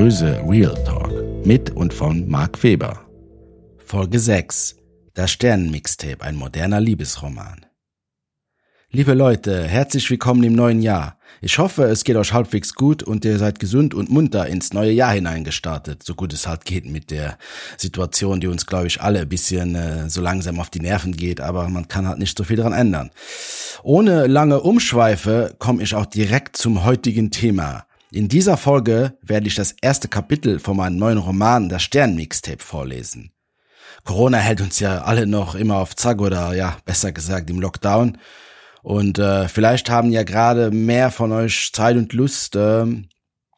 monströse Real Talk mit und von Marc Weber. Folge 6. Das Sternenmixtape, ein moderner Liebesroman. Liebe Leute, herzlich willkommen im neuen Jahr. Ich hoffe, es geht euch halbwegs gut und ihr seid gesund und munter ins neue Jahr hineingestartet, so gut es halt geht mit der Situation, die uns, glaube ich, alle ein bisschen äh, so langsam auf die Nerven geht, aber man kann halt nicht so viel daran ändern. Ohne lange Umschweife komme ich auch direkt zum heutigen Thema. In dieser Folge werde ich das erste Kapitel von meinem neuen Roman Das Sternmixtape vorlesen. Corona hält uns ja alle noch immer auf Zack oder ja, besser gesagt im Lockdown. Und äh, vielleicht haben ja gerade mehr von euch Zeit und Lust, äh,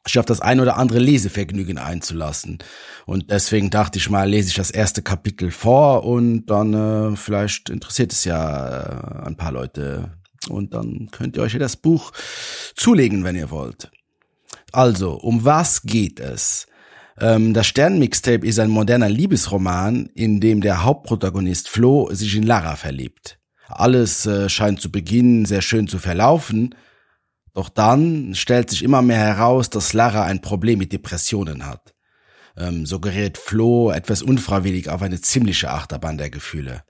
sich auf das ein oder andere Lesevergnügen einzulassen. Und deswegen dachte ich mal, lese ich das erste Kapitel vor und dann äh, vielleicht interessiert es ja äh, ein paar Leute. Und dann könnt ihr euch ja das Buch zulegen, wenn ihr wollt. Also, um was geht es? Ähm, das Sternmixtape ist ein moderner Liebesroman, in dem der Hauptprotagonist Flo sich in Lara verliebt. Alles äh, scheint zu Beginn sehr schön zu verlaufen, doch dann stellt sich immer mehr heraus, dass Lara ein Problem mit Depressionen hat. Ähm, so gerät Flo etwas unfreiwillig auf eine ziemliche Achterbahn der Gefühle.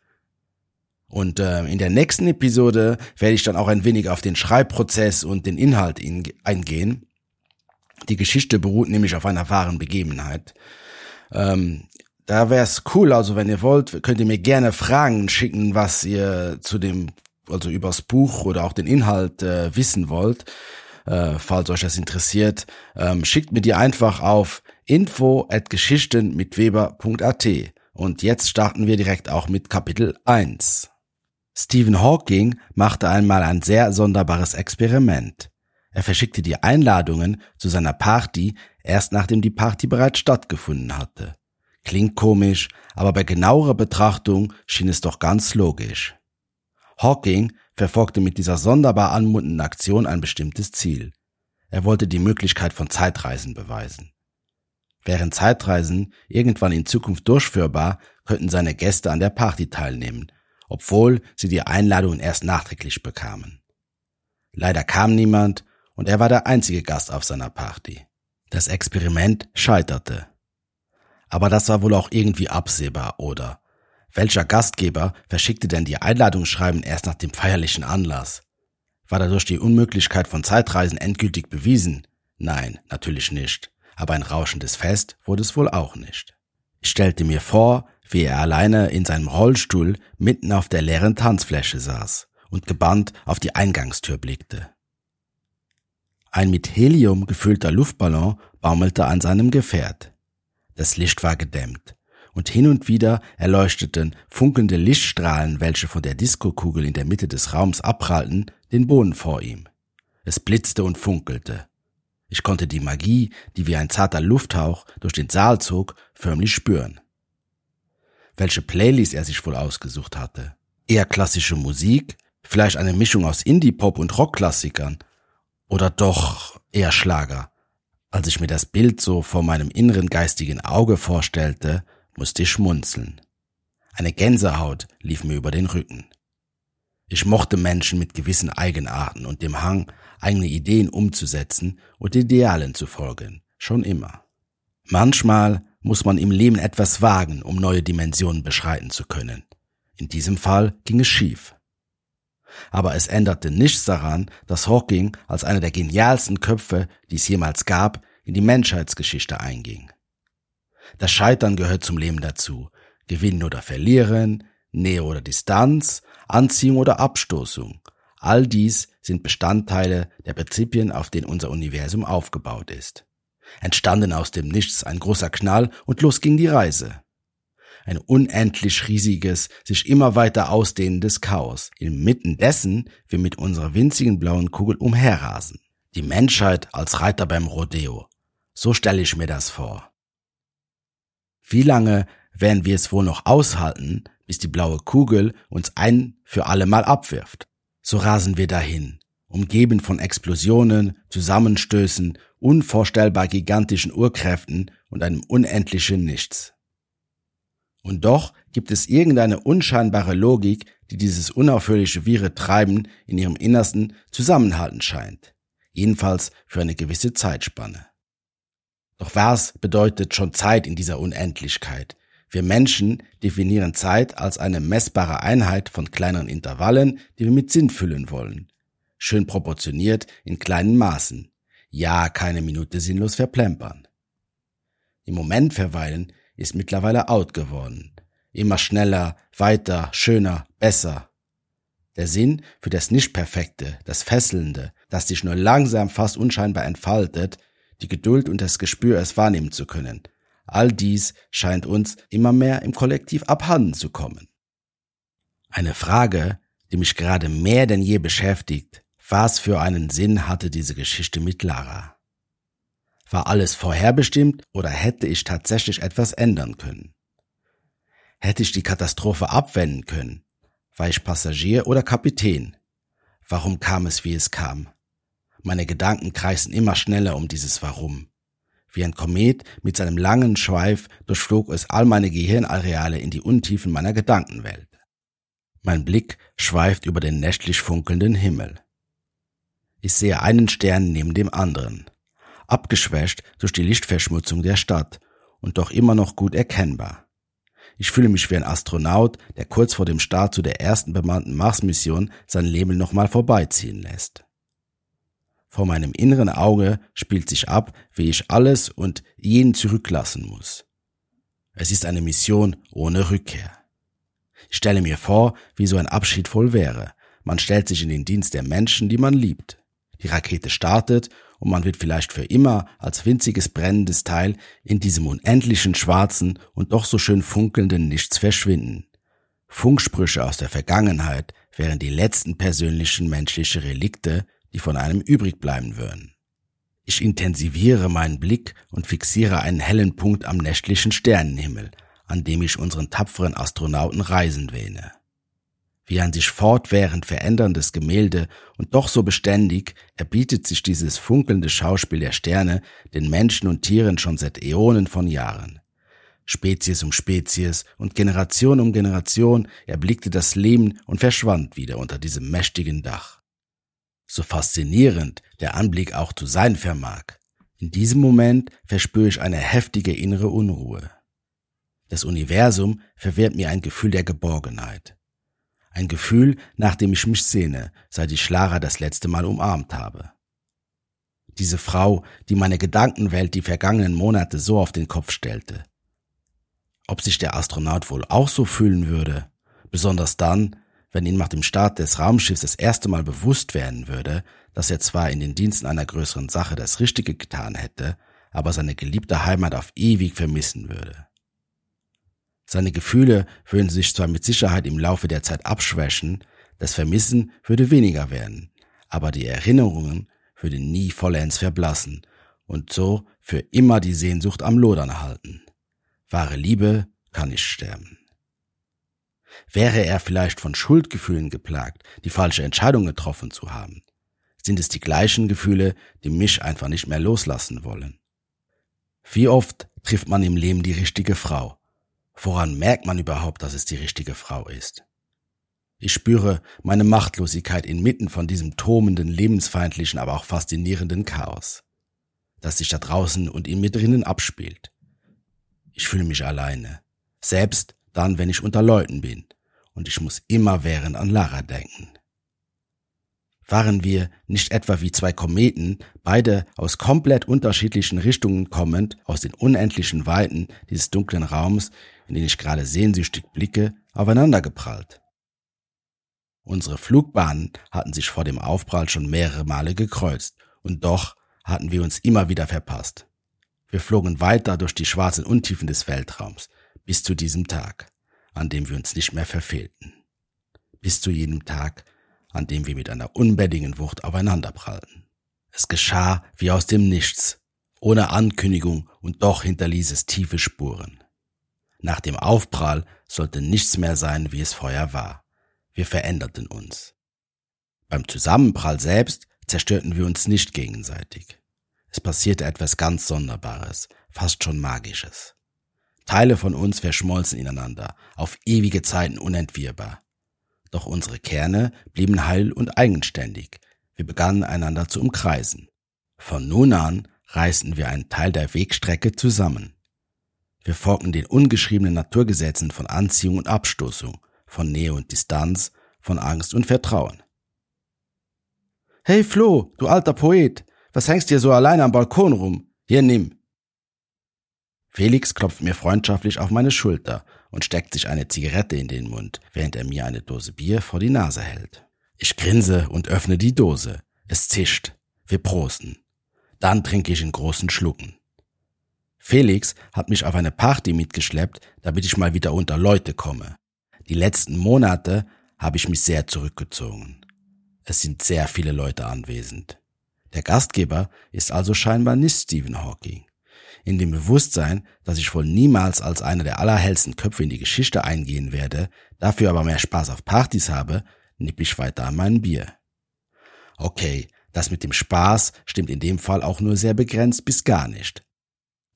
Und äh, in der nächsten Episode werde ich dann auch ein wenig auf den Schreibprozess und den Inhalt in, eingehen. Die Geschichte beruht nämlich auf einer wahren Begebenheit. Ähm, da wäre es cool, also wenn ihr wollt, könnt ihr mir gerne Fragen schicken, was ihr zu dem, also übers Buch oder auch den Inhalt äh, wissen wollt. Äh, falls euch das interessiert, ähm, schickt mir die einfach auf info at geschichten mit weber.at. Und jetzt starten wir direkt auch mit Kapitel 1. Stephen Hawking machte einmal ein sehr sonderbares Experiment. Er verschickte die Einladungen zu seiner Party erst nachdem die Party bereits stattgefunden hatte. Klingt komisch, aber bei genauerer Betrachtung schien es doch ganz logisch. Hawking verfolgte mit dieser sonderbar anmutenden Aktion ein bestimmtes Ziel. Er wollte die Möglichkeit von Zeitreisen beweisen. Wären Zeitreisen irgendwann in Zukunft durchführbar, könnten seine Gäste an der Party teilnehmen, obwohl sie die Einladungen erst nachträglich bekamen. Leider kam niemand und er war der einzige Gast auf seiner Party. Das Experiment scheiterte. Aber das war wohl auch irgendwie absehbar, oder? Welcher Gastgeber verschickte denn die Einladungsschreiben erst nach dem feierlichen Anlass? War dadurch die Unmöglichkeit von Zeitreisen endgültig bewiesen? Nein, natürlich nicht. Aber ein rauschendes Fest wurde es wohl auch nicht. Ich stellte mir vor, wie er alleine in seinem Rollstuhl mitten auf der leeren Tanzfläche saß und gebannt auf die Eingangstür blickte. Ein mit Helium gefüllter Luftballon baumelte an seinem Gefährt. Das Licht war gedämmt, und hin und wieder erleuchteten funkelnde Lichtstrahlen, welche von der Diskokugel in der Mitte des Raums abprallten, den Boden vor ihm. Es blitzte und funkelte. Ich konnte die Magie, die wie ein zarter Lufthauch durch den Saal zog, förmlich spüren. Welche Playlist er sich wohl ausgesucht hatte. Eher klassische Musik, vielleicht eine Mischung aus Indie-Pop und Rockklassikern, oder doch eher Schlager. Als ich mir das Bild so vor meinem inneren geistigen Auge vorstellte, musste ich schmunzeln. Eine Gänsehaut lief mir über den Rücken. Ich mochte Menschen mit gewissen Eigenarten und dem Hang, eigene Ideen umzusetzen und Idealen zu folgen, schon immer. Manchmal muss man im Leben etwas wagen, um neue Dimensionen beschreiten zu können. In diesem Fall ging es schief. Aber es änderte nichts daran, dass Hawking als einer der genialsten Köpfe, die es jemals gab, in die Menschheitsgeschichte einging. Das Scheitern gehört zum Leben dazu. Gewinnen oder verlieren, Nähe oder Distanz, Anziehung oder Abstoßung. All dies sind Bestandteile der Prinzipien, auf denen unser Universum aufgebaut ist. Entstanden aus dem Nichts ein großer Knall und los ging die Reise ein unendlich riesiges, sich immer weiter ausdehnendes Chaos, inmitten dessen wir mit unserer winzigen blauen Kugel umherrasen. Die Menschheit als Reiter beim Rodeo. So stelle ich mir das vor. Wie lange werden wir es wohl noch aushalten, bis die blaue Kugel uns ein für alle Mal abwirft? So rasen wir dahin, umgeben von Explosionen, Zusammenstößen, unvorstellbar gigantischen Urkräften und einem unendlichen Nichts. Und doch gibt es irgendeine unscheinbare Logik, die dieses unaufhörliche wirre Treiben in ihrem Innersten zusammenhalten scheint. Jedenfalls für eine gewisse Zeitspanne. Doch was bedeutet schon Zeit in dieser Unendlichkeit? Wir Menschen definieren Zeit als eine messbare Einheit von kleineren Intervallen, die wir mit Sinn füllen wollen. Schön proportioniert in kleinen Maßen. Ja, keine Minute sinnlos verplempern. Im Moment verweilen ist mittlerweile out geworden. Immer schneller, weiter, schöner, besser. Der Sinn für das Nicht-Perfekte, das Fesselnde, das sich nur langsam fast unscheinbar entfaltet, die Geduld und das Gespür, es wahrnehmen zu können. All dies scheint uns immer mehr im Kollektiv abhanden zu kommen. Eine Frage, die mich gerade mehr denn je beschäftigt, was für einen Sinn hatte diese Geschichte mit Lara? War alles vorherbestimmt oder hätte ich tatsächlich etwas ändern können? Hätte ich die Katastrophe abwenden können? War ich Passagier oder Kapitän? Warum kam es, wie es kam? Meine Gedanken kreisen immer schneller um dieses Warum. Wie ein Komet mit seinem langen Schweif durchflog es all meine Gehirnareale in die Untiefen meiner Gedankenwelt. Mein Blick schweift über den nächtlich funkelnden Himmel. Ich sehe einen Stern neben dem anderen, abgeschwächt durch die Lichtverschmutzung der Stadt und doch immer noch gut erkennbar. Ich fühle mich wie ein Astronaut, der kurz vor dem Start zu der ersten bemannten Mars-Mission sein Leben nochmal vorbeiziehen lässt. Vor meinem inneren Auge spielt sich ab, wie ich alles und jeden zurücklassen muss. Es ist eine Mission ohne Rückkehr. Ich stelle mir vor, wie so ein Abschied wohl wäre. Man stellt sich in den Dienst der Menschen, die man liebt. Die Rakete startet und man wird vielleicht für immer als winziges brennendes Teil in diesem unendlichen schwarzen und doch so schön funkelnden Nichts verschwinden. Funksprüche aus der Vergangenheit wären die letzten persönlichen menschlichen Relikte, die von einem übrig bleiben würden. Ich intensiviere meinen Blick und fixiere einen hellen Punkt am nächtlichen Sternenhimmel, an dem ich unseren tapferen Astronauten reisen wähne wie ein sich fortwährend veränderndes Gemälde und doch so beständig erbietet sich dieses funkelnde Schauspiel der Sterne den Menschen und Tieren schon seit Äonen von Jahren. Spezies um Spezies und Generation um Generation erblickte das Leben und verschwand wieder unter diesem mächtigen Dach. So faszinierend der Anblick auch zu sein vermag, in diesem Moment verspüre ich eine heftige innere Unruhe. Das Universum verwehrt mir ein Gefühl der Geborgenheit. Ein Gefühl, nach dem ich mich sehne, seit ich Lara das letzte Mal umarmt habe. Diese Frau, die meine Gedankenwelt die vergangenen Monate so auf den Kopf stellte. Ob sich der Astronaut wohl auch so fühlen würde, besonders dann, wenn ihm nach dem Start des Raumschiffs das erste Mal bewusst werden würde, dass er zwar in den Diensten einer größeren Sache das Richtige getan hätte, aber seine geliebte Heimat auf ewig vermissen würde. Seine Gefühle würden sich zwar mit Sicherheit im Laufe der Zeit abschwächen, das Vermissen würde weniger werden, aber die Erinnerungen würden nie vollends verblassen und so für immer die Sehnsucht am Lodern halten. Wahre Liebe kann nicht sterben. Wäre er vielleicht von Schuldgefühlen geplagt, die falsche Entscheidung getroffen zu haben? Sind es die gleichen Gefühle, die mich einfach nicht mehr loslassen wollen? Wie oft trifft man im Leben die richtige Frau, Woran merkt man überhaupt, dass es die richtige Frau ist? Ich spüre meine Machtlosigkeit inmitten von diesem tomenden, lebensfeindlichen, aber auch faszinierenden Chaos, das sich da draußen und in mir drinnen abspielt. Ich fühle mich alleine, selbst dann, wenn ich unter Leuten bin, und ich muss immerwährend an Lara denken. Waren wir nicht etwa wie zwei Kometen, beide aus komplett unterschiedlichen Richtungen kommend, aus den unendlichen Weiten dieses dunklen Raums, in den ich gerade sehnsüchtig blicke, aufeinandergeprallt? Unsere Flugbahnen hatten sich vor dem Aufprall schon mehrere Male gekreuzt, und doch hatten wir uns immer wieder verpasst. Wir flogen weiter durch die schwarzen Untiefen des Weltraums, bis zu diesem Tag, an dem wir uns nicht mehr verfehlten. Bis zu jenem Tag, an dem wir mit einer unbändigen Wucht aufeinanderprallten. Es geschah wie aus dem Nichts, ohne Ankündigung und doch hinterließ es tiefe Spuren. Nach dem Aufprall sollte nichts mehr sein, wie es vorher war. Wir veränderten uns. Beim Zusammenprall selbst zerstörten wir uns nicht gegenseitig. Es passierte etwas ganz Sonderbares, fast schon Magisches. Teile von uns verschmolzen ineinander, auf ewige Zeiten unentwirrbar. Doch unsere Kerne blieben heil und eigenständig. Wir begannen einander zu umkreisen. Von nun an reisten wir einen Teil der Wegstrecke zusammen. Wir folgten den ungeschriebenen Naturgesetzen von Anziehung und Abstoßung, von Nähe und Distanz, von Angst und Vertrauen. Hey Flo, du alter Poet, was hängst dir so alleine am Balkon rum? Hier nimm. Felix klopft mir freundschaftlich auf meine Schulter und steckt sich eine Zigarette in den Mund, während er mir eine Dose Bier vor die Nase hält. Ich grinse und öffne die Dose. Es zischt. Wir prosten. Dann trinke ich in großen Schlucken. Felix hat mich auf eine Party mitgeschleppt, damit ich mal wieder unter Leute komme. Die letzten Monate habe ich mich sehr zurückgezogen. Es sind sehr viele Leute anwesend. Der Gastgeber ist also scheinbar nicht Stephen Hawking. In dem Bewusstsein, dass ich wohl niemals als einer der allerhellsten Köpfe in die Geschichte eingehen werde, dafür aber mehr Spaß auf Partys habe, nipp ich weiter an mein Bier. Okay, das mit dem Spaß stimmt in dem Fall auch nur sehr begrenzt bis gar nicht.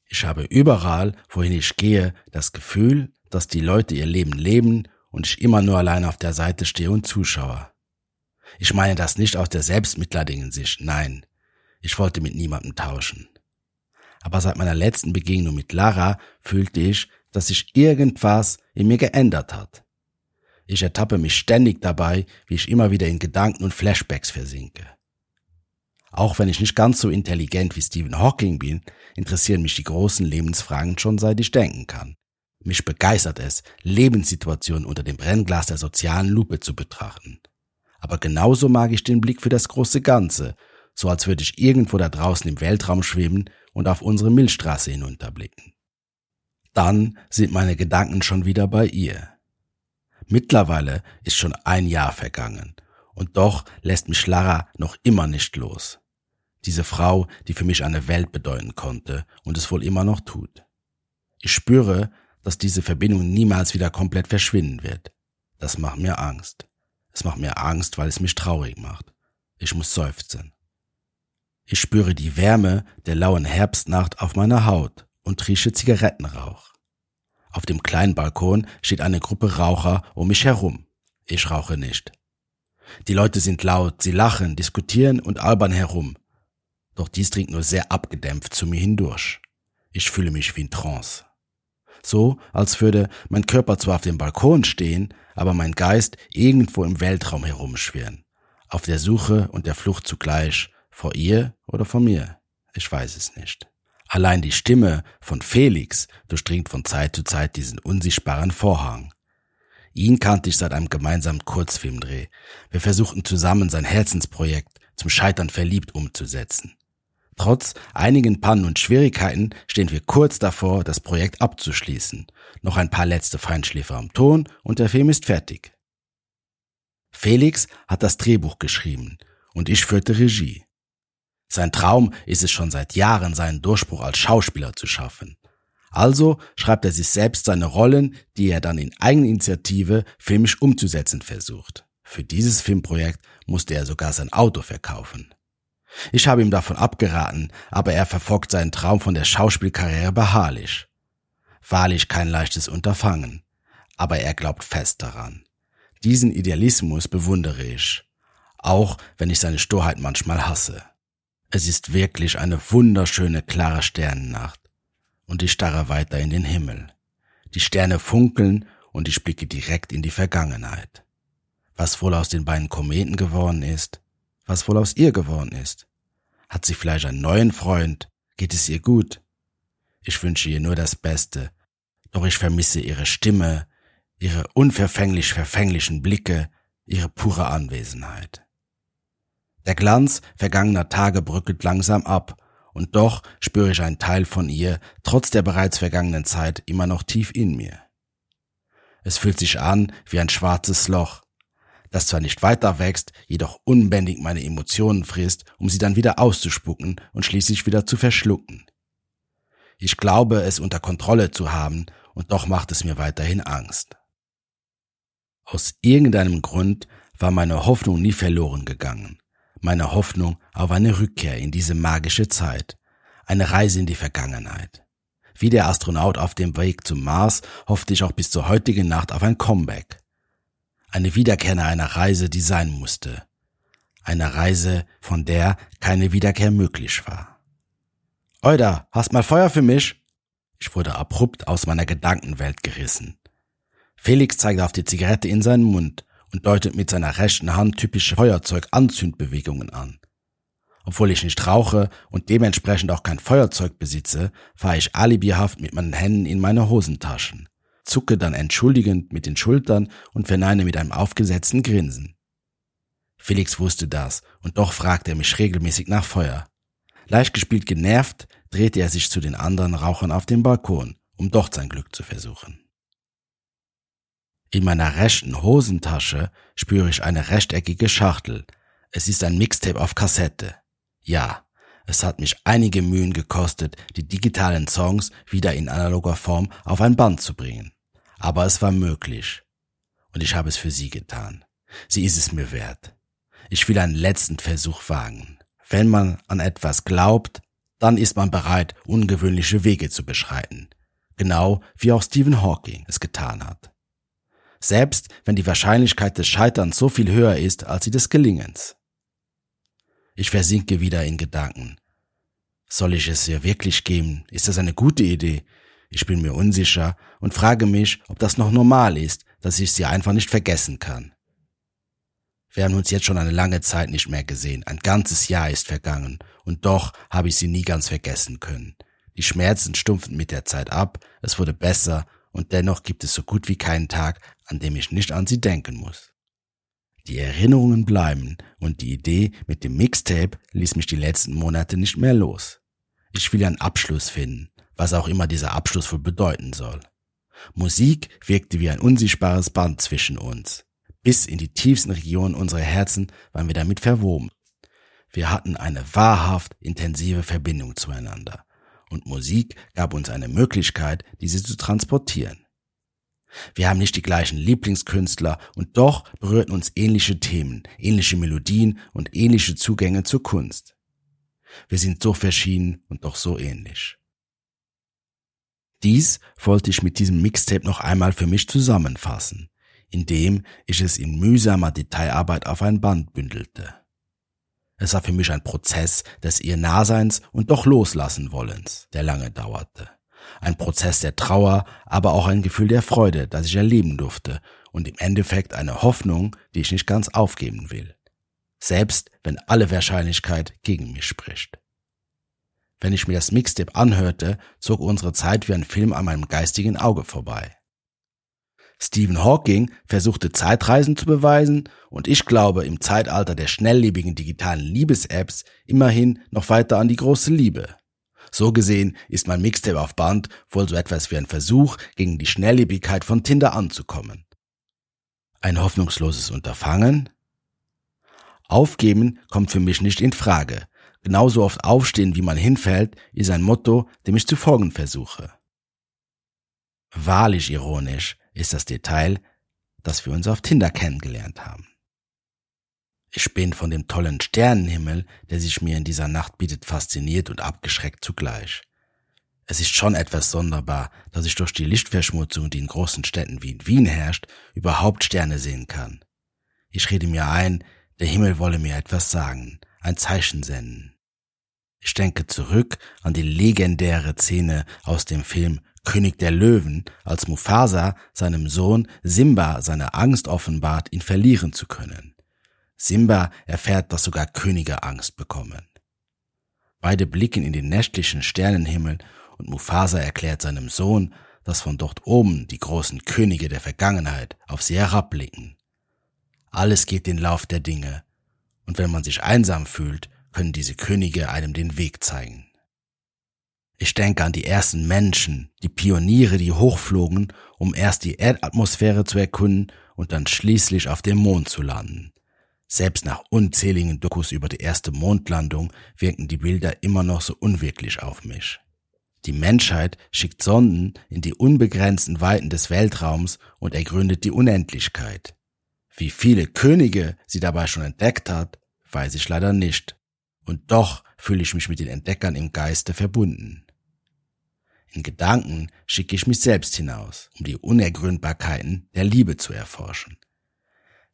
Ich habe überall, wohin ich gehe, das Gefühl, dass die Leute ihr Leben leben und ich immer nur allein auf der Seite stehe und zuschaue. Ich meine das nicht aus der selbstmitleidigen Sicht, nein. Ich wollte mit niemandem tauschen. Aber seit meiner letzten Begegnung mit Lara fühlte ich, dass sich irgendwas in mir geändert hat. Ich ertappe mich ständig dabei, wie ich immer wieder in Gedanken und Flashbacks versinke. Auch wenn ich nicht ganz so intelligent wie Stephen Hawking bin, interessieren mich die großen Lebensfragen schon seit ich denken kann. Mich begeistert es, Lebenssituationen unter dem Brennglas der sozialen Lupe zu betrachten aber genauso mag ich den Blick für das große Ganze, so als würde ich irgendwo da draußen im Weltraum schweben und auf unsere Milchstraße hinunterblicken. Dann sind meine Gedanken schon wieder bei ihr. Mittlerweile ist schon ein Jahr vergangen, und doch lässt mich Lara noch immer nicht los. Diese Frau, die für mich eine Welt bedeuten konnte und es wohl immer noch tut. Ich spüre, dass diese Verbindung niemals wieder komplett verschwinden wird. Das macht mir Angst. Es macht mir Angst, weil es mich traurig macht. Ich muss seufzen. Ich spüre die Wärme der lauen Herbstnacht auf meiner Haut und rieche Zigarettenrauch. Auf dem kleinen Balkon steht eine Gruppe Raucher um mich herum. Ich rauche nicht. Die Leute sind laut, sie lachen, diskutieren und albern herum. Doch dies dringt nur sehr abgedämpft zu mir hindurch. Ich fühle mich wie in Trance. So, als würde mein Körper zwar auf dem Balkon stehen, aber mein Geist irgendwo im Weltraum herumschwirren. Auf der Suche und der Flucht zugleich, vor ihr oder vor mir. Ich weiß es nicht. Allein die Stimme von Felix durchdringt von Zeit zu Zeit diesen unsichtbaren Vorhang. Ihn kannte ich seit einem gemeinsamen Kurzfilmdreh. Wir versuchten zusammen sein Herzensprojekt zum Scheitern verliebt umzusetzen. Trotz einigen Pannen und Schwierigkeiten stehen wir kurz davor, das Projekt abzuschließen. Noch ein paar letzte Feinschläfer am Ton und der Film ist fertig. Felix hat das Drehbuch geschrieben und ich führte Regie. Sein Traum ist es schon seit Jahren, seinen Durchbruch als Schauspieler zu schaffen. Also schreibt er sich selbst seine Rollen, die er dann in Eigeninitiative filmisch umzusetzen versucht. Für dieses Filmprojekt musste er sogar sein Auto verkaufen. Ich habe ihm davon abgeraten, aber er verfolgt seinen Traum von der Schauspielkarriere beharrlich. Wahrlich kein leichtes Unterfangen, aber er glaubt fest daran. Diesen Idealismus bewundere ich, auch wenn ich seine Sturheit manchmal hasse. Es ist wirklich eine wunderschöne, klare Sternennacht, und ich starre weiter in den Himmel. Die Sterne funkeln und ich blicke direkt in die Vergangenheit. Was wohl aus den beiden Kometen geworden ist, was wohl aus ihr geworden ist. Hat sie vielleicht einen neuen Freund? Geht es ihr gut? Ich wünsche ihr nur das Beste, doch ich vermisse ihre Stimme, ihre unverfänglich verfänglichen Blicke, ihre pure Anwesenheit. Der Glanz vergangener Tage bröckelt langsam ab, und doch spüre ich einen Teil von ihr, trotz der bereits vergangenen Zeit, immer noch tief in mir. Es fühlt sich an wie ein schwarzes Loch, das zwar nicht weiter wächst, jedoch unbändig meine Emotionen frisst, um sie dann wieder auszuspucken und schließlich wieder zu verschlucken. Ich glaube, es unter Kontrolle zu haben, und doch macht es mir weiterhin Angst. Aus irgendeinem Grund war meine Hoffnung nie verloren gegangen. Meine Hoffnung auf eine Rückkehr in diese magische Zeit, eine Reise in die Vergangenheit. Wie der Astronaut auf dem Weg zum Mars hoffte ich auch bis zur heutigen Nacht auf ein Comeback eine Wiederkehr einer Reise, die sein musste. Eine Reise, von der keine Wiederkehr möglich war. Euda, hast mal Feuer für mich? Ich wurde abrupt aus meiner Gedankenwelt gerissen. Felix zeigte auf die Zigarette in seinen Mund und deutet mit seiner rechten Hand typische Feuerzeug-Anzündbewegungen an. Obwohl ich nicht rauche und dementsprechend auch kein Feuerzeug besitze, fahre ich alibihaft mit meinen Händen in meine Hosentaschen, zucke dann entschuldigend mit den Schultern und verneine mit einem aufgesetzten Grinsen. Felix wusste das, und doch fragte er mich regelmäßig nach Feuer. Leicht gespielt genervt, drehte er sich zu den anderen Rauchern auf dem Balkon, um dort sein Glück zu versuchen. In meiner rechten Hosentasche spüre ich eine rechteckige Schachtel. Es ist ein Mixtape auf Kassette. Ja, es hat mich einige Mühen gekostet, die digitalen Songs wieder in analoger Form auf ein Band zu bringen. Aber es war möglich. Und ich habe es für sie getan. Sie ist es mir wert. Ich will einen letzten Versuch wagen. Wenn man an etwas glaubt, dann ist man bereit, ungewöhnliche Wege zu beschreiten. Genau wie auch Stephen Hawking es getan hat. Selbst wenn die Wahrscheinlichkeit des Scheiterns so viel höher ist als die des Gelingens. Ich versinke wieder in Gedanken. Soll ich es ihr wirklich geben? Ist das eine gute Idee? Ich bin mir unsicher und frage mich, ob das noch normal ist, dass ich sie einfach nicht vergessen kann. Wir haben uns jetzt schon eine lange Zeit nicht mehr gesehen. Ein ganzes Jahr ist vergangen. Und doch habe ich sie nie ganz vergessen können. Die Schmerzen stumpften mit der Zeit ab, es wurde besser und dennoch gibt es so gut wie keinen Tag, an dem ich nicht an sie denken muss. Die Erinnerungen bleiben und die Idee mit dem Mixtape ließ mich die letzten Monate nicht mehr los. Ich will einen Abschluss finden, was auch immer dieser Abschluss wohl bedeuten soll. Musik wirkte wie ein unsichtbares Band zwischen uns. Bis in die tiefsten Regionen unserer Herzen waren wir damit verwoben. Wir hatten eine wahrhaft intensive Verbindung zueinander. Und Musik gab uns eine Möglichkeit, diese zu transportieren. Wir haben nicht die gleichen Lieblingskünstler und doch berührten uns ähnliche Themen, ähnliche Melodien und ähnliche Zugänge zur Kunst. Wir sind so verschieden und doch so ähnlich. Dies wollte ich mit diesem Mixtape noch einmal für mich zusammenfassen indem ich es in mühsamer Detailarbeit auf ein Band bündelte. Es war für mich ein Prozess des ihr Nahseins und doch loslassen wollens, der lange dauerte. Ein Prozess der Trauer, aber auch ein Gefühl der Freude, das ich erleben durfte und im Endeffekt eine Hoffnung, die ich nicht ganz aufgeben will. Selbst wenn alle Wahrscheinlichkeit gegen mich spricht. Wenn ich mir das Mixtape anhörte, zog unsere Zeit wie ein Film an meinem geistigen Auge vorbei. Stephen Hawking versuchte Zeitreisen zu beweisen und ich glaube im Zeitalter der schnelllebigen digitalen Liebes-Apps immerhin noch weiter an die große Liebe. So gesehen ist mein Mixtape auf Band wohl so etwas wie ein Versuch, gegen die Schnelllebigkeit von Tinder anzukommen. Ein hoffnungsloses Unterfangen? Aufgeben kommt für mich nicht in Frage. Genauso oft aufstehen, wie man hinfällt, ist ein Motto, dem ich zu folgen versuche. Wahrlich ironisch, ist das Detail, dass wir uns auf Tinder kennengelernt haben. Ich bin von dem tollen Sternenhimmel, der sich mir in dieser Nacht bietet, fasziniert und abgeschreckt zugleich. Es ist schon etwas sonderbar, dass ich durch die Lichtverschmutzung, die in großen Städten wie in Wien herrscht, überhaupt Sterne sehen kann. Ich rede mir ein, der Himmel wolle mir etwas sagen, ein Zeichen senden. Ich denke zurück an die legendäre Szene aus dem Film König der Löwen, als Mufasa seinem Sohn Simba seine Angst offenbart, ihn verlieren zu können. Simba erfährt, dass sogar Könige Angst bekommen. Beide blicken in den nächtlichen Sternenhimmel und Mufasa erklärt seinem Sohn, dass von dort oben die großen Könige der Vergangenheit auf sie herabblicken. Alles geht den Lauf der Dinge, und wenn man sich einsam fühlt, können diese Könige einem den Weg zeigen. Ich denke an die ersten Menschen, die Pioniere, die hochflogen, um erst die Erdatmosphäre zu erkunden und dann schließlich auf dem Mond zu landen. Selbst nach unzähligen Dokus über die erste Mondlandung wirken die Bilder immer noch so unwirklich auf mich. Die Menschheit schickt Sonden in die unbegrenzten Weiten des Weltraums und ergründet die Unendlichkeit. Wie viele Könige sie dabei schon entdeckt hat, weiß ich leider nicht. Und doch fühle ich mich mit den Entdeckern im Geiste verbunden. In Gedanken schicke ich mich selbst hinaus, um die Unergründbarkeiten der Liebe zu erforschen.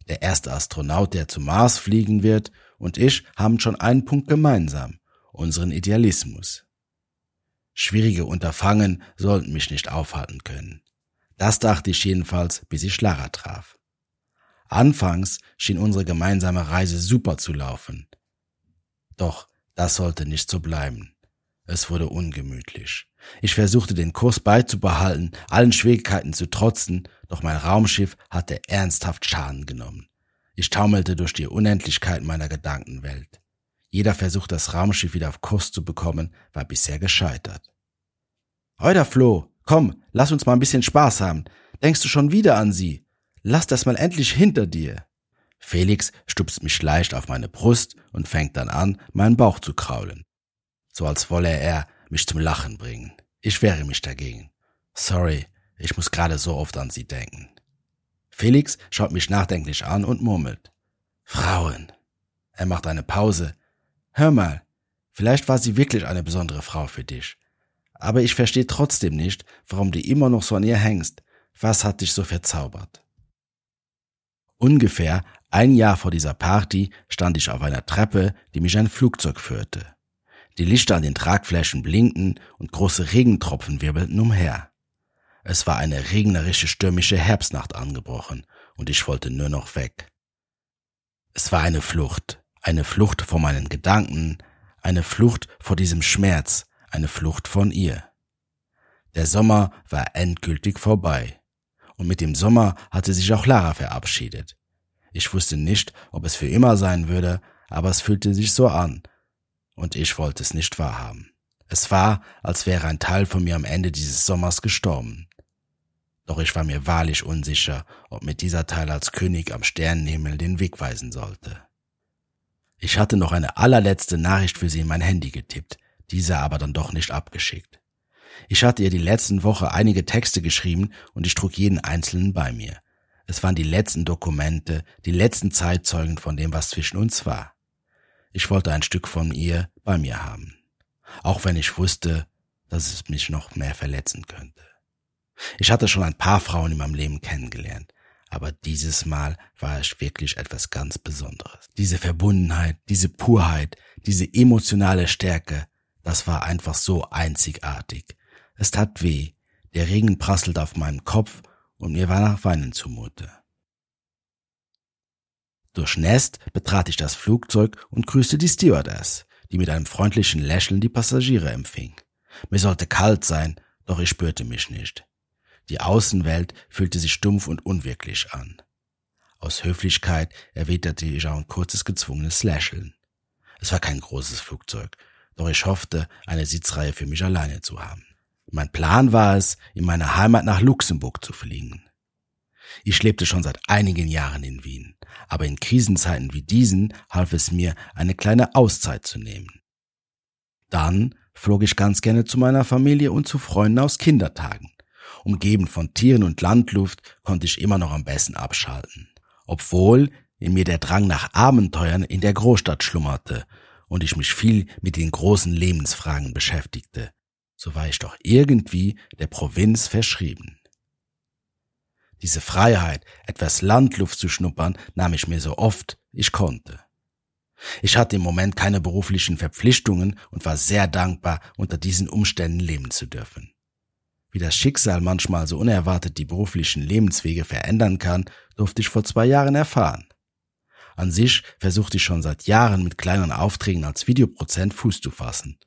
Der erste Astronaut, der zum Mars fliegen wird, und ich haben schon einen Punkt gemeinsam, unseren Idealismus. Schwierige Unterfangen sollten mich nicht aufhalten können. Das dachte ich jedenfalls, bis ich Lara traf. Anfangs schien unsere gemeinsame Reise super zu laufen. Doch das sollte nicht so bleiben. Es wurde ungemütlich. Ich versuchte den Kurs beizubehalten, allen Schwierigkeiten zu trotzen, doch mein Raumschiff hatte ernsthaft Schaden genommen. Ich taumelte durch die Unendlichkeit meiner Gedankenwelt. Jeder Versuch, das Raumschiff wieder auf Kurs zu bekommen, war bisher gescheitert. Heuder Flo, komm, lass uns mal ein bisschen Spaß haben. Denkst du schon wieder an sie? Lass das mal endlich hinter dir. Felix stupst mich leicht auf meine Brust und fängt dann an, meinen Bauch zu kraulen. So als wolle er mich zum Lachen bringen. Ich wehre mich dagegen. Sorry, ich muss gerade so oft an sie denken. Felix schaut mich nachdenklich an und murmelt. Frauen. Er macht eine Pause. Hör mal, vielleicht war sie wirklich eine besondere Frau für dich. Aber ich verstehe trotzdem nicht, warum du immer noch so an ihr hängst. Was hat dich so verzaubert? Ungefähr ein Jahr vor dieser Party stand ich auf einer Treppe, die mich ein Flugzeug führte. Die Lichter an den Tragflächen blinkten und große Regentropfen wirbelten umher. Es war eine regnerische stürmische Herbstnacht angebrochen und ich wollte nur noch weg. Es war eine Flucht, eine Flucht vor meinen Gedanken, eine Flucht vor diesem Schmerz, eine Flucht von ihr. Der Sommer war endgültig vorbei. Und mit dem Sommer hatte sich auch Lara verabschiedet. Ich wusste nicht, ob es für immer sein würde, aber es fühlte sich so an. Und ich wollte es nicht wahrhaben. Es war, als wäre ein Teil von mir am Ende dieses Sommers gestorben. Doch ich war mir wahrlich unsicher, ob mir dieser Teil als König am Sternenhimmel den Weg weisen sollte. Ich hatte noch eine allerletzte Nachricht für sie in mein Handy getippt, diese aber dann doch nicht abgeschickt. Ich hatte ihr die letzten Woche einige Texte geschrieben und ich trug jeden einzelnen bei mir. Es waren die letzten Dokumente, die letzten Zeitzeugen von dem, was zwischen uns war. Ich wollte ein Stück von ihr bei mir haben, auch wenn ich wusste, dass es mich noch mehr verletzen könnte. Ich hatte schon ein paar Frauen in meinem Leben kennengelernt, aber dieses Mal war es wirklich etwas ganz Besonderes. Diese Verbundenheit, diese Purheit, diese emotionale Stärke, das war einfach so einzigartig. Es tat weh, der Regen prasselte auf meinem Kopf und mir war nach Weinen zumute. Durchnässt betrat ich das Flugzeug und grüßte die Stewardess, die mit einem freundlichen Lächeln die Passagiere empfing. Mir sollte kalt sein, doch ich spürte mich nicht. Die Außenwelt fühlte sich stumpf und unwirklich an. Aus Höflichkeit erwiderte ich auch ein kurzes gezwungenes Lächeln. Es war kein großes Flugzeug, doch ich hoffte, eine Sitzreihe für mich alleine zu haben. Mein Plan war es, in meine Heimat nach Luxemburg zu fliegen. Ich lebte schon seit einigen Jahren in Wien, aber in Krisenzeiten wie diesen half es mir, eine kleine Auszeit zu nehmen. Dann flog ich ganz gerne zu meiner Familie und zu Freunden aus Kindertagen. Umgeben von Tieren und Landluft konnte ich immer noch am besten abschalten, obwohl in mir der Drang nach Abenteuern in der Großstadt schlummerte und ich mich viel mit den großen Lebensfragen beschäftigte, so war ich doch irgendwie der Provinz verschrieben. Diese Freiheit, etwas Landluft zu schnuppern, nahm ich mir so oft ich konnte. Ich hatte im Moment keine beruflichen Verpflichtungen und war sehr dankbar, unter diesen Umständen leben zu dürfen. Wie das Schicksal manchmal so unerwartet die beruflichen Lebenswege verändern kann, durfte ich vor zwei Jahren erfahren. An sich versuchte ich schon seit Jahren mit kleinen Aufträgen als Videoprozent Fuß zu fassen.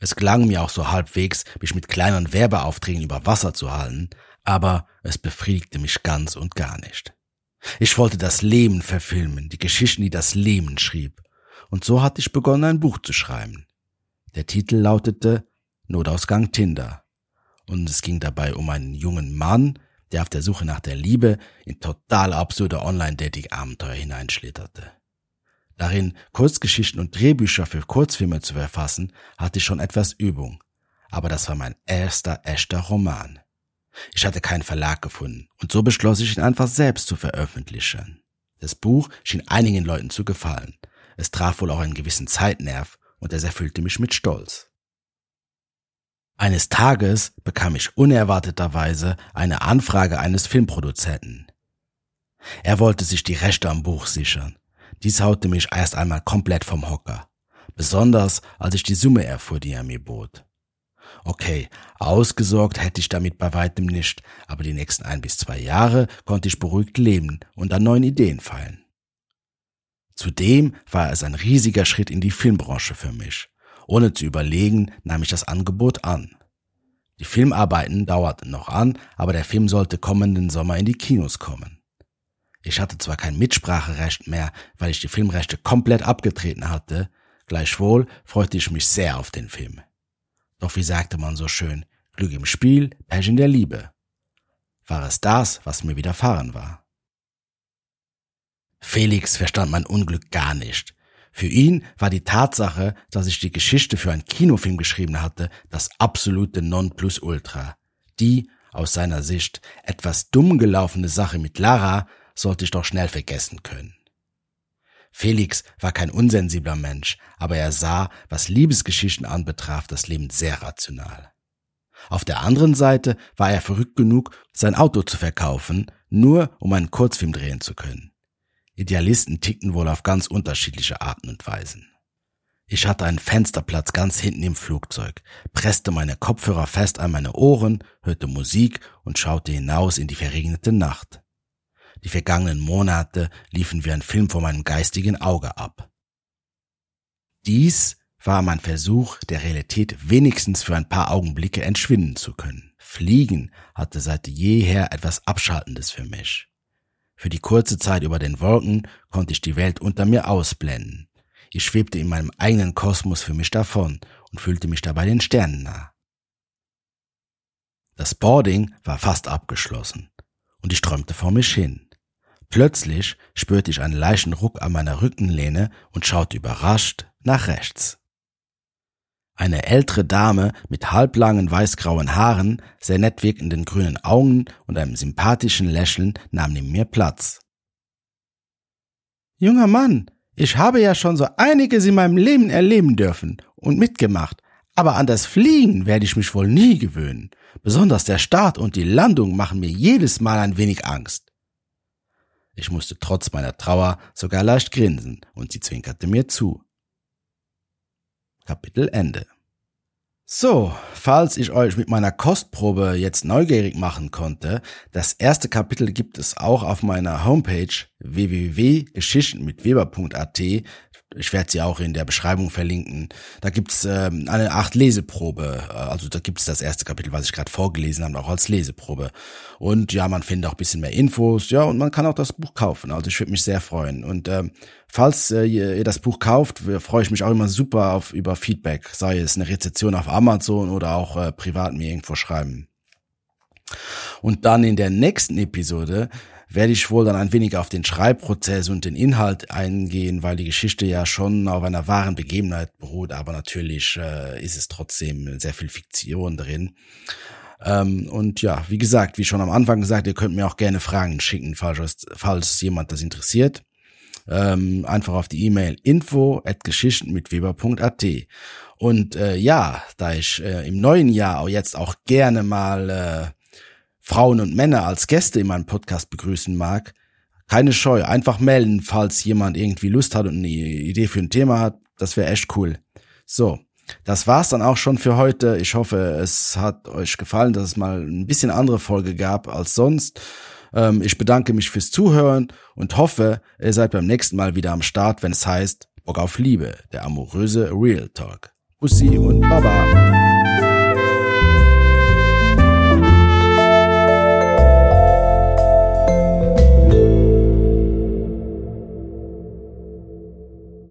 Es gelang mir auch so halbwegs, mich mit kleinen Werbeaufträgen über Wasser zu halten, aber es befriedigte mich ganz und gar nicht. Ich wollte das Leben verfilmen, die Geschichten, die das Leben schrieb. Und so hatte ich begonnen, ein Buch zu schreiben. Der Titel lautete Notausgang Tinder. Und es ging dabei um einen jungen Mann, der auf der Suche nach der Liebe in total absurde Online-Dating-Abenteuer hineinschlitterte. Darin Kurzgeschichten und Drehbücher für Kurzfilme zu verfassen, hatte ich schon etwas Übung. Aber das war mein erster echter Roman. Ich hatte keinen Verlag gefunden und so beschloss ich ihn einfach selbst zu veröffentlichen. Das Buch schien einigen Leuten zu gefallen. Es traf wohl auch einen gewissen Zeitnerv und es erfüllte mich mit Stolz. Eines Tages bekam ich unerwarteterweise eine Anfrage eines Filmproduzenten. Er wollte sich die Rechte am Buch sichern dies haute mich erst einmal komplett vom Hocker. Besonders als ich die Summe erfuhr, die er mir bot. Okay, ausgesorgt hätte ich damit bei weitem nicht, aber die nächsten ein bis zwei Jahre konnte ich beruhigt leben und an neuen Ideen feilen. Zudem war es ein riesiger Schritt in die Filmbranche für mich. Ohne zu überlegen, nahm ich das Angebot an. Die Filmarbeiten dauerten noch an, aber der Film sollte kommenden Sommer in die Kinos kommen. Ich hatte zwar kein Mitspracherecht mehr, weil ich die Filmrechte komplett abgetreten hatte, gleichwohl freute ich mich sehr auf den Film. Doch wie sagte man so schön, Glück im Spiel, Pech in der Liebe. War es das, was mir widerfahren war? Felix verstand mein Unglück gar nicht. Für ihn war die Tatsache, dass ich die Geschichte für einen Kinofilm geschrieben hatte, das absolute Nonplusultra. Die, aus seiner Sicht, etwas dumm gelaufene Sache mit Lara sollte ich doch schnell vergessen können. Felix war kein unsensibler Mensch, aber er sah, was Liebesgeschichten anbetraf, das Leben sehr rational. Auf der anderen Seite war er verrückt genug, sein Auto zu verkaufen, nur um einen Kurzfilm drehen zu können. Idealisten tickten wohl auf ganz unterschiedliche Arten und Weisen. Ich hatte einen Fensterplatz ganz hinten im Flugzeug, presste meine Kopfhörer fest an meine Ohren, hörte Musik und schaute hinaus in die verregnete Nacht. Die vergangenen Monate liefen wie ein Film vor meinem geistigen Auge ab. Dies war mein Versuch, der Realität wenigstens für ein paar Augenblicke entschwinden zu können. Fliegen hatte seit jeher etwas Abschaltendes für mich. Für die kurze Zeit über den Wolken konnte ich die Welt unter mir ausblenden. Ich schwebte in meinem eigenen Kosmos für mich davon und fühlte mich dabei den Sternen nah. Das Boarding war fast abgeschlossen und ich träumte vor mich hin. Plötzlich spürte ich einen leichten Ruck an meiner Rückenlehne und schaute überrascht nach rechts. Eine ältere Dame mit halblangen weißgrauen Haaren, sehr nett wirkenden grünen Augen und einem sympathischen Lächeln nahm neben mir Platz. Junger Mann, ich habe ja schon so einiges in meinem Leben erleben dürfen und mitgemacht, aber an das Fliegen werde ich mich wohl nie gewöhnen. Besonders der Start und die Landung machen mir jedes Mal ein wenig Angst. Ich musste trotz meiner Trauer sogar leicht grinsen, und sie zwinkerte mir zu. Kapitel Ende. So, falls ich euch mit meiner Kostprobe jetzt neugierig machen konnte, das erste Kapitel gibt es auch auf meiner Homepage www.geschichtenmitweber.at ich werde sie auch in der Beschreibung verlinken. Da gibt's ähm, eine Art Leseprobe. Äh, also da gibt's das erste Kapitel, was ich gerade vorgelesen habe, auch als Leseprobe. Und ja, man findet auch bisschen mehr Infos. Ja, und man kann auch das Buch kaufen. Also ich würde mich sehr freuen. Und ähm, falls äh, ihr das Buch kauft, freue ich mich auch immer super auf über Feedback. Sei es eine Rezession auf Amazon oder auch äh, privat mir irgendwo schreiben. Und dann in der nächsten Episode werde ich wohl dann ein wenig auf den Schreibprozess und den Inhalt eingehen, weil die Geschichte ja schon auf einer wahren Begebenheit beruht, aber natürlich äh, ist es trotzdem sehr viel Fiktion drin. Ähm, und ja, wie gesagt, wie schon am Anfang gesagt, ihr könnt mir auch gerne Fragen schicken, falls, falls jemand das interessiert. Ähm, einfach auf die E-Mail info at geschichten mit weber.at. Und äh, ja, da ich äh, im neuen Jahr auch jetzt auch gerne mal äh, Frauen und Männer als Gäste in meinem Podcast begrüßen mag, keine Scheu, einfach melden, falls jemand irgendwie Lust hat und eine Idee für ein Thema hat. Das wäre echt cool. So, das war's dann auch schon für heute. Ich hoffe, es hat euch gefallen, dass es mal ein bisschen andere Folge gab als sonst. Ähm, ich bedanke mich fürs Zuhören und hoffe, ihr seid beim nächsten Mal wieder am Start, wenn es heißt Bock auf Liebe, der amoröse Real Talk. Bussi und Baba.